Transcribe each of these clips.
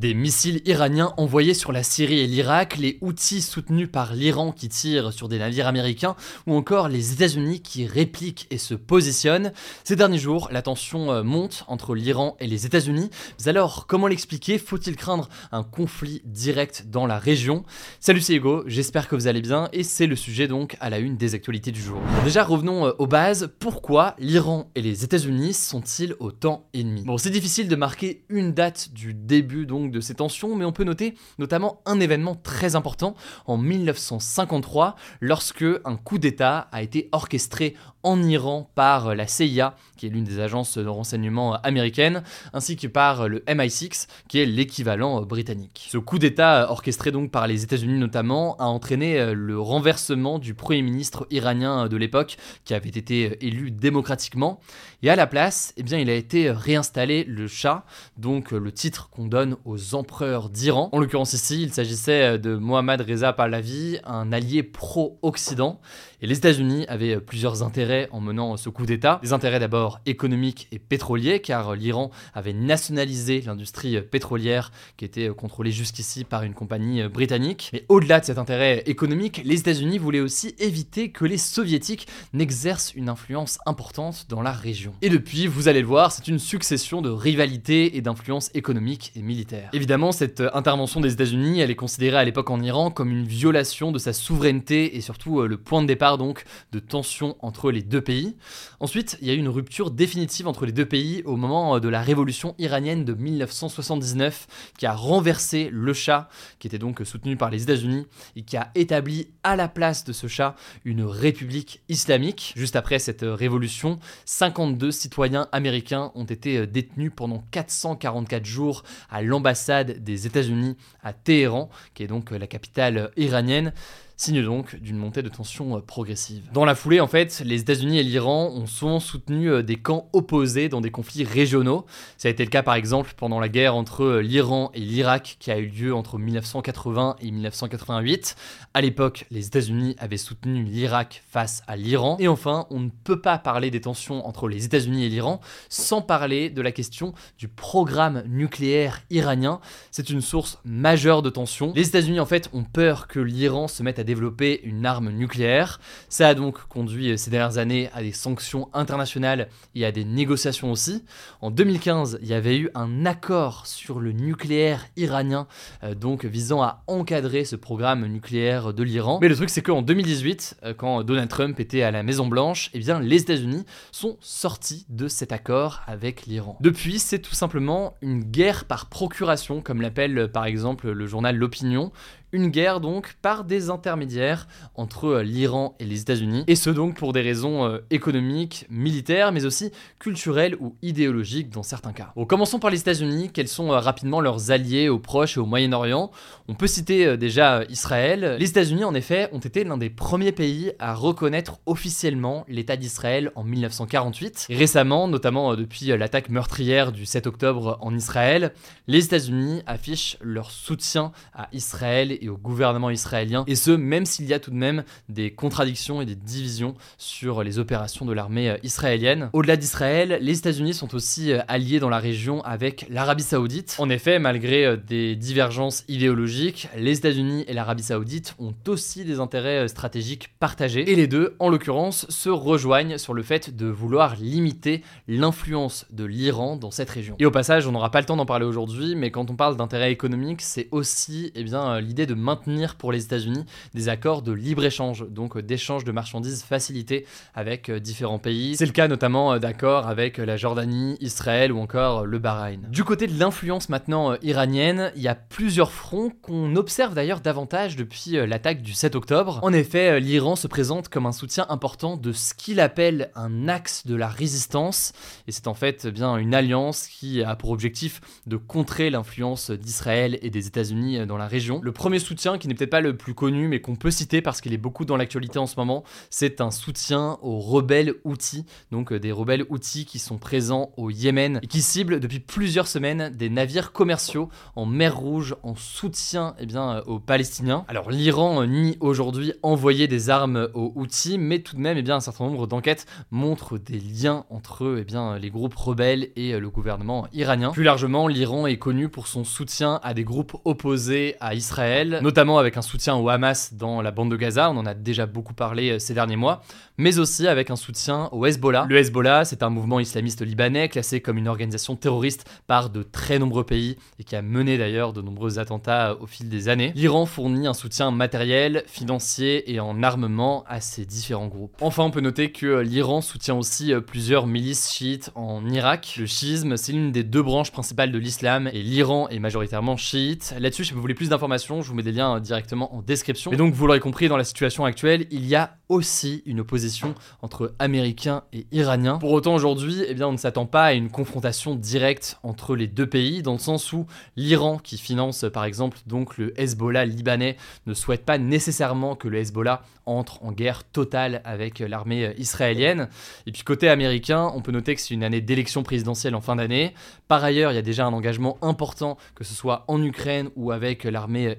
Des missiles iraniens envoyés sur la Syrie et l'Irak, les outils soutenus par l'Iran qui tirent sur des navires américains, ou encore les États-Unis qui répliquent et se positionnent. Ces derniers jours, la tension euh, monte entre l'Iran et les États-Unis. Mais alors, comment l'expliquer? Faut-il craindre un conflit direct dans la région? Salut, c'est Hugo, j'espère que vous allez bien, et c'est le sujet donc à la une des actualités du jour. Déjà, revenons euh, aux bases. Pourquoi l'Iran et les États-Unis sont-ils autant ennemis? Bon, c'est difficile de marquer une date du début donc de ces tensions, mais on peut noter notamment un événement très important en 1953, lorsque un coup d'État a été orchestré en Iran par la CIA, qui est l'une des agences de renseignement américaines, ainsi que par le MI6, qui est l'équivalent britannique. Ce coup d'État, orchestré donc par les États-Unis notamment, a entraîné le renversement du Premier ministre iranien de l'époque, qui avait été élu démocratiquement, et à la place, eh bien, il a été réinstallé le Shah, donc le titre qu'on donne aux empereurs d'Iran. En l'occurrence ici, il s'agissait de Mohammad Reza Pahlavi, un allié pro-Occident. Et les États-Unis avaient plusieurs intérêts en menant ce coup d'État. Des intérêts d'abord économiques et pétroliers, car l'Iran avait nationalisé l'industrie pétrolière qui était contrôlée jusqu'ici par une compagnie britannique. Mais au-delà de cet intérêt économique, les États-Unis voulaient aussi éviter que les soviétiques n'exercent une influence importante dans la région. Et depuis, vous allez le voir, c'est une succession de rivalités et d'influences économiques et militaires. Évidemment, cette intervention des États-Unis, elle est considérée à l'époque en Iran comme une violation de sa souveraineté et surtout le point de départ donc de tensions entre les deux pays. Ensuite, il y a eu une rupture définitive entre les deux pays au moment euh, de la révolution iranienne de 1979 qui a renversé le Shah, qui était donc soutenu par les États-Unis et qui a établi à la place de ce Shah une république islamique. Juste après cette euh, révolution, 52 citoyens américains ont été euh, détenus pendant 444 jours à l'ambassade des États-Unis à Téhéran, qui est donc la capitale iranienne signe donc d'une montée de tension euh, progressive. Dans la foulée, en fait, les États-Unis et l'Iran ont souvent soutenu euh, des camps opposés dans des conflits régionaux. Ça a été le cas par exemple pendant la guerre entre euh, l'Iran et l'Irak qui a eu lieu entre 1980 et 1988. À l'époque, les États-Unis avaient soutenu l'Irak face à l'Iran. Et enfin, on ne peut pas parler des tensions entre les États-Unis et l'Iran sans parler de la question du programme nucléaire iranien. C'est une source majeure de tensions. Les États-Unis en fait ont peur que l'Iran se mette à développer une arme nucléaire. Ça a donc conduit euh, ces dernières années à des sanctions internationales et à des négociations aussi. En 2015, il y avait eu un accord sur le nucléaire iranien, euh, donc visant à encadrer ce programme nucléaire de l'Iran. Mais le truc, c'est qu'en 2018, euh, quand Donald Trump était à la Maison Blanche, eh bien, les États-Unis sont sortis de cet accord avec l'Iran. Depuis, c'est tout simplement une guerre par procuration, comme l'appelle par exemple le journal L'Opinion, une guerre donc par des intermédiaires entre euh, l'Iran et les États-Unis, et ce donc pour des raisons euh, économiques, militaires, mais aussi culturelles ou idéologiques dans certains cas. Bon, commençons par les États-Unis, quels sont euh, rapidement leurs alliés au Proche et au Moyen-Orient? On peut citer déjà Israël. Les États-Unis en effet ont été l'un des premiers pays à reconnaître officiellement l'État d'Israël en 1948. Et récemment, notamment depuis l'attaque meurtrière du 7 octobre en Israël, les États-Unis affichent leur soutien à Israël et au gouvernement israélien, et ce même s'il y a tout de même des contradictions et des divisions sur les opérations de l'armée euh, israélienne. Au-delà d'Israël, les États-Unis sont aussi euh, alliés dans la région avec l'Arabie saoudite. En effet, malgré euh, des divergences idéologiques, les États-Unis et l'Arabie saoudite ont aussi des intérêts stratégiques partagés, et les deux, en l'occurrence, se rejoignent sur le fait de vouloir limiter l'influence de l'Iran dans cette région. Et au passage, on n'aura pas le temps d'en parler aujourd'hui, mais quand on parle d'intérêts économiques, c'est aussi eh l'idée de maintenir pour les États-Unis des accords de libre-échange, donc d'échange de marchandises facilités avec différents pays. C'est le cas notamment d'accords avec la Jordanie, Israël ou encore le Bahreïn. Du côté de l'influence maintenant iranienne, il y a plusieurs fronts qu'on observe d'ailleurs davantage depuis l'attaque du 7 octobre. En effet, l'Iran se présente comme un soutien important de ce qu'il appelle un axe de la résistance, et c'est en fait eh bien une alliance qui a pour objectif de contrer l'influence d'Israël et des États-Unis dans la région. Le premier soutien, qui n'est peut-être pas le plus connu, mais qu'on peut citer parce qu'il est beaucoup dans l'actualité en ce moment, c'est un soutien aux rebelles Houthis, donc euh, des rebelles Houthis qui sont présents au Yémen et qui ciblent depuis plusieurs semaines des navires commerciaux en mer Rouge en soutien eh bien, euh, aux Palestiniens. Alors l'Iran nie aujourd'hui envoyer des armes aux Houthis, mais tout de même eh bien, un certain nombre d'enquêtes montrent des liens entre eh les groupes rebelles et euh, le gouvernement iranien. Plus largement, l'Iran est connu pour son soutien à des groupes opposés à Israël, notamment avec un soutien au Hamas dans la bande de Gaza, on en a déjà beaucoup parlé euh, ces derniers mois, mais aussi avec un soutien au Hezbollah. Le Hezbollah, c'est un mouvement islamiste libanais classé comme une organisation terroriste par de très nombreux pays et qui a mené d'ailleurs de nombreux attentats au fil des années. L'Iran fournit un soutien matériel, financier et en armement à ces différents groupes. Enfin, on peut noter que euh, l'Iran soutient aussi euh, plusieurs milices chiites en Irak. Le chiisme, c'est l'une des deux branches principales de l'islam et l'Iran est majoritairement chiite. Là-dessus, si vous voulez plus d'informations, je vous des liens directement en description. Et donc, vous l'aurez compris, dans la situation actuelle, il y a aussi une opposition entre Américains et Iraniens. Pour autant, aujourd'hui, eh bien, on ne s'attend pas à une confrontation directe entre les deux pays, dans le sens où l'Iran, qui finance par exemple donc le Hezbollah libanais, ne souhaite pas nécessairement que le Hezbollah entre en guerre totale avec l'armée israélienne. Et puis côté américain, on peut noter que c'est une année d'élection présidentielle en fin d'année. Par ailleurs, il y a déjà un engagement important, que ce soit en Ukraine ou avec l'armée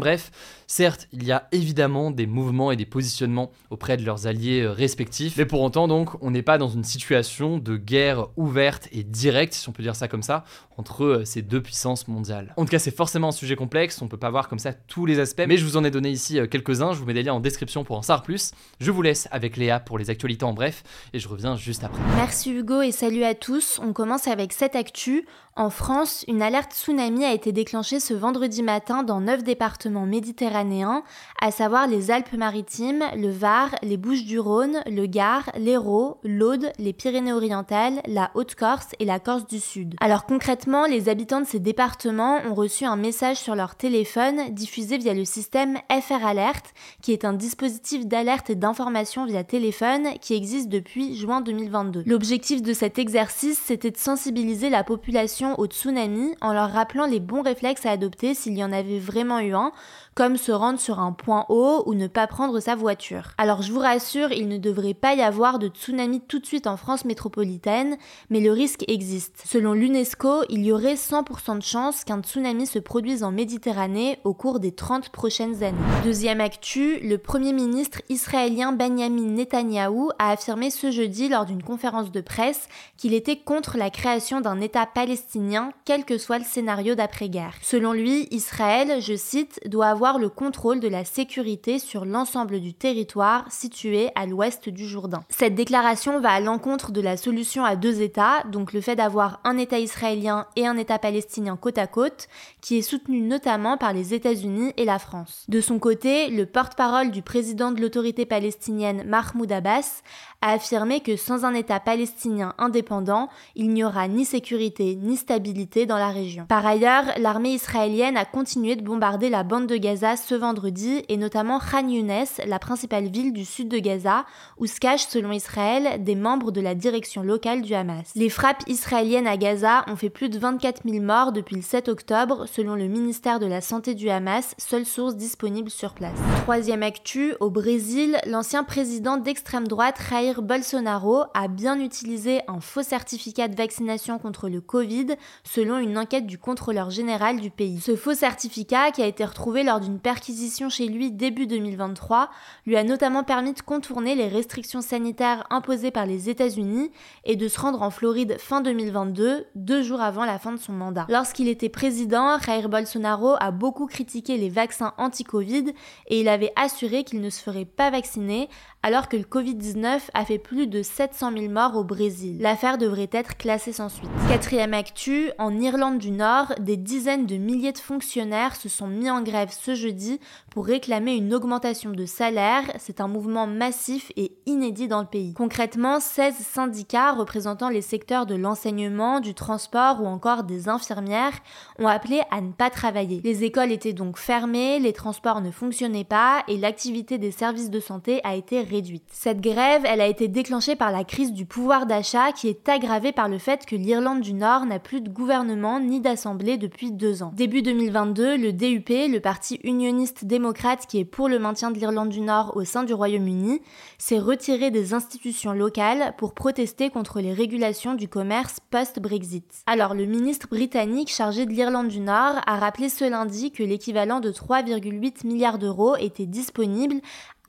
Bref, certes, il y a évidemment des mouvements et des positionnements auprès de leurs alliés respectifs, mais pour autant donc, on n'est pas dans une situation de guerre ouverte et directe, si on peut dire ça comme ça, entre ces deux puissances mondiales. En tout cas, c'est forcément un sujet complexe, on peut pas voir comme ça tous les aspects, mais je vous en ai donné ici quelques-uns, je vous mets des liens en description pour en savoir plus. Je vous laisse avec Léa pour les actualités en bref et je reviens juste après. Merci Hugo et salut à tous. On commence avec cette actu. En France, une alerte tsunami a été déclenchée ce vendredi matin dans neuf départements méditerranéens, à savoir les Alpes-Maritimes, le Var, les Bouches-du-Rhône, le Gard, l'Hérault, l'Aude, les Pyrénées-Orientales, la Haute-Corse et la Corse du Sud. Alors concrètement, les habitants de ces départements ont reçu un message sur leur téléphone diffusé via le système FR Alert, qui est un dispositif d'alerte et d'information via téléphone qui existe depuis juin 2022. L'objectif de cet exercice, c'était de sensibiliser la population au tsunami en leur rappelant les bons réflexes à adopter s'il y en avait vraiment eu un, comme se rendre sur un point haut ou ne pas prendre sa voiture. Alors je vous rassure, il ne devrait pas y avoir de tsunami tout de suite en France métropolitaine, mais le risque existe. Selon l'UNESCO, il y aurait 100% de chances qu'un tsunami se produise en Méditerranée au cours des 30 prochaines années. Deuxième actu, le Premier ministre israélien Benjamin Netanyahou a affirmé ce jeudi lors d'une conférence de presse qu'il était contre la création d'un État palestinien, quel que soit le scénario d'après-guerre. Selon lui, Israël, je cite, doit avoir le contrôle de la sécurité sur l'ensemble du territoire situé à l'ouest du Jourdain. Cette déclaration va à l'encontre de la solution à deux États, donc le fait d'avoir un État israélien et un État palestinien côte à côte, qui est soutenu notamment par les États-Unis et la France. De son côté, le porte-parole du président de l'autorité palestinienne Mahmoud Abbas a affirmé que sans un État palestinien indépendant, il n'y aura ni sécurité ni stabilité dans la région. Par ailleurs, l'armée israélienne a continué de bombarder la bande de Gaza ce vendredi et notamment Khan Younes, la principale ville du sud de Gaza, où se cachent selon Israël des membres de la direction locale du Hamas. Les frappes israéliennes à Gaza ont fait plus de 24 000 morts depuis le 7 octobre selon le ministère de la Santé du Hamas, seule source disponible sur place. Troisième actu, au Brésil, l'ancien président d'extrême droite Jair Bolsonaro a bien utilisé un faux certificat de vaccination contre le Covid selon une enquête du contrôleur général du pays. Ce faux certificat qui a été retrouvé lors d'une perquisition chez lui début 2023 lui a notamment permis de contourner les restrictions sanitaires imposées par les États-Unis et de se rendre en Floride fin 2022, deux jours avant la fin de son mandat. Lorsqu'il était président, Jair Bolsonaro a beaucoup critiqué les vaccins anti-Covid et il avait assuré qu'il ne se ferait pas vacciner alors que le Covid-19 a fait plus de 700 000 morts au Brésil. L'affaire devrait être classée sans suite. Quatrième actu, en Irlande du Nord, des dizaines de milliers de fonctionnaires se sont mis en grève ce jeudi pour réclamer une augmentation de salaire. C'est un mouvement massif et inédit dans le pays. Concrètement, 16 syndicats représentant les secteurs de l'enseignement, du transport ou encore des infirmières ont appelé à ne pas travailler. Les écoles étaient donc fermées, les transports ne fonctionnaient pas et l'activité des services de santé a été Cette grève, elle a été déclenchée par la crise du pouvoir d'achat qui est aggravée par le fait que l'Irlande du Nord n'a plus de gouvernement ni d'assemblée depuis deux ans. Début 2022, le DUP, le parti unioniste démocrate qui est pour le maintien de l'Irlande du Nord au sein du Royaume-Uni, s'est retiré des institutions locales pour protester contre les régulations du commerce post-Brexit. Alors le ministre britannique chargé de l'Irlande du Nord a rappelé ce lundi que l'équivalent de 3,8 milliards d'euros était disponible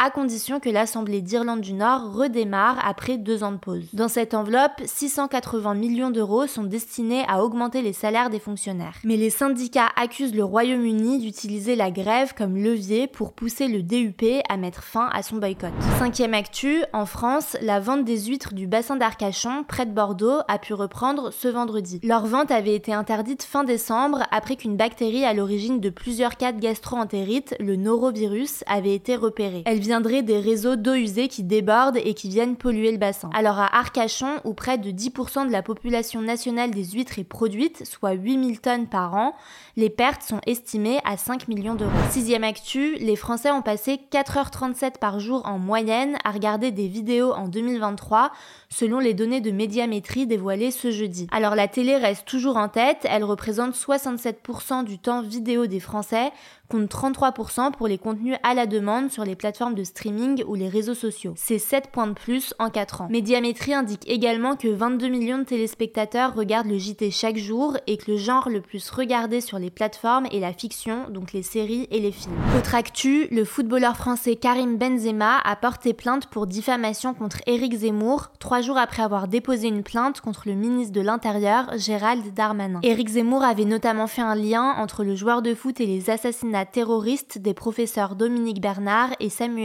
à condition que l'Assemblée d'Irlande du Nord redémarre après deux ans de pause. Dans cette enveloppe, 680 millions d'euros sont destinés à augmenter les salaires des fonctionnaires. Mais les syndicats accusent le Royaume-Uni d'utiliser la grève comme levier pour pousser le DUP à mettre fin à son boycott. Cinquième actu, en France, la vente des huîtres du bassin d'Arcachon, près de Bordeaux, a pu reprendre ce vendredi. Leur vente avait été interdite fin décembre après qu'une bactérie à l'origine de plusieurs cas de gastro-entérite, le norovirus, avait été repérée. Des réseaux d'eau usée qui débordent et qui viennent polluer le bassin. Alors à Arcachon, où près de 10% de la population nationale des huîtres est produite, soit 8000 tonnes par an, les pertes sont estimées à 5 millions d'euros. Sixième actu, les Français ont passé 4h37 par jour en moyenne à regarder des vidéos en 2023, selon les données de médiamétrie dévoilées ce jeudi. Alors la télé reste toujours en tête, elle représente 67% du temps vidéo des Français, compte 33% pour les contenus à la demande sur les plateformes de streaming ou les réseaux sociaux. C'est 7 points de plus en 4 ans. Médiamétrie indique également que 22 millions de téléspectateurs regardent le JT chaque jour et que le genre le plus regardé sur les plateformes est la fiction, donc les séries et les films. Autre actu, le footballeur français Karim Benzema a porté plainte pour diffamation contre Éric Zemmour, trois jours après avoir déposé une plainte contre le ministre de l'Intérieur, Gérald Darmanin. Éric Zemmour avait notamment fait un lien entre le joueur de foot et les assassinats terroriste des professeurs Dominique Bernard et Samuel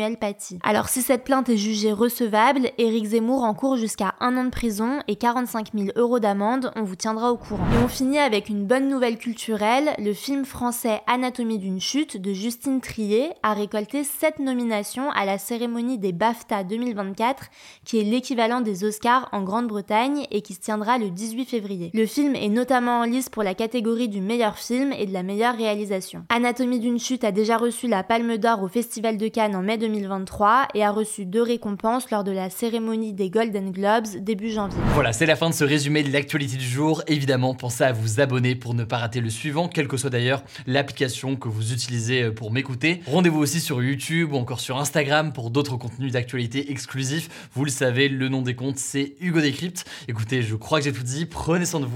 Alors si cette plainte est jugée recevable, Éric Zemmour encourt jusqu'à un an de prison et 45 000 euros d'amende, on vous tiendra au courant. Et on finit avec une bonne nouvelle culturelle, le film français Anatomie d'une chute de Justine Trier a récolté 7 nominations à la cérémonie des BAFTA 2024, qui est l'équivalent des Oscars en Grande-Bretagne et qui se tiendra le 18 février. Le film est notamment en lice pour la catégorie du meilleur film et de la meilleure réalisation. Anatomie d'une chute a déjà reçu la Palme d'Or au Festival de Cannes en mai 2023 et a reçu deux récompenses lors de la cérémonie des Golden Globes début janvier. Voilà, c'est la fin de ce résumé de l'actualité du jour. Évidemment, pensez à vous abonner pour ne pas rater le suivant, quelle que soit d'ailleurs l'application que vous utilisez euh, pour m'écouter. Rendez-vous aussi sur YouTube ou encore sur Instagram pour d'autres contenus d'actualité exclusifs. Vous le savez, le nom des comptes, c'est Hugo Décrypte. Écoutez, je crois que j'ai tout dit. Prenez soin de vous.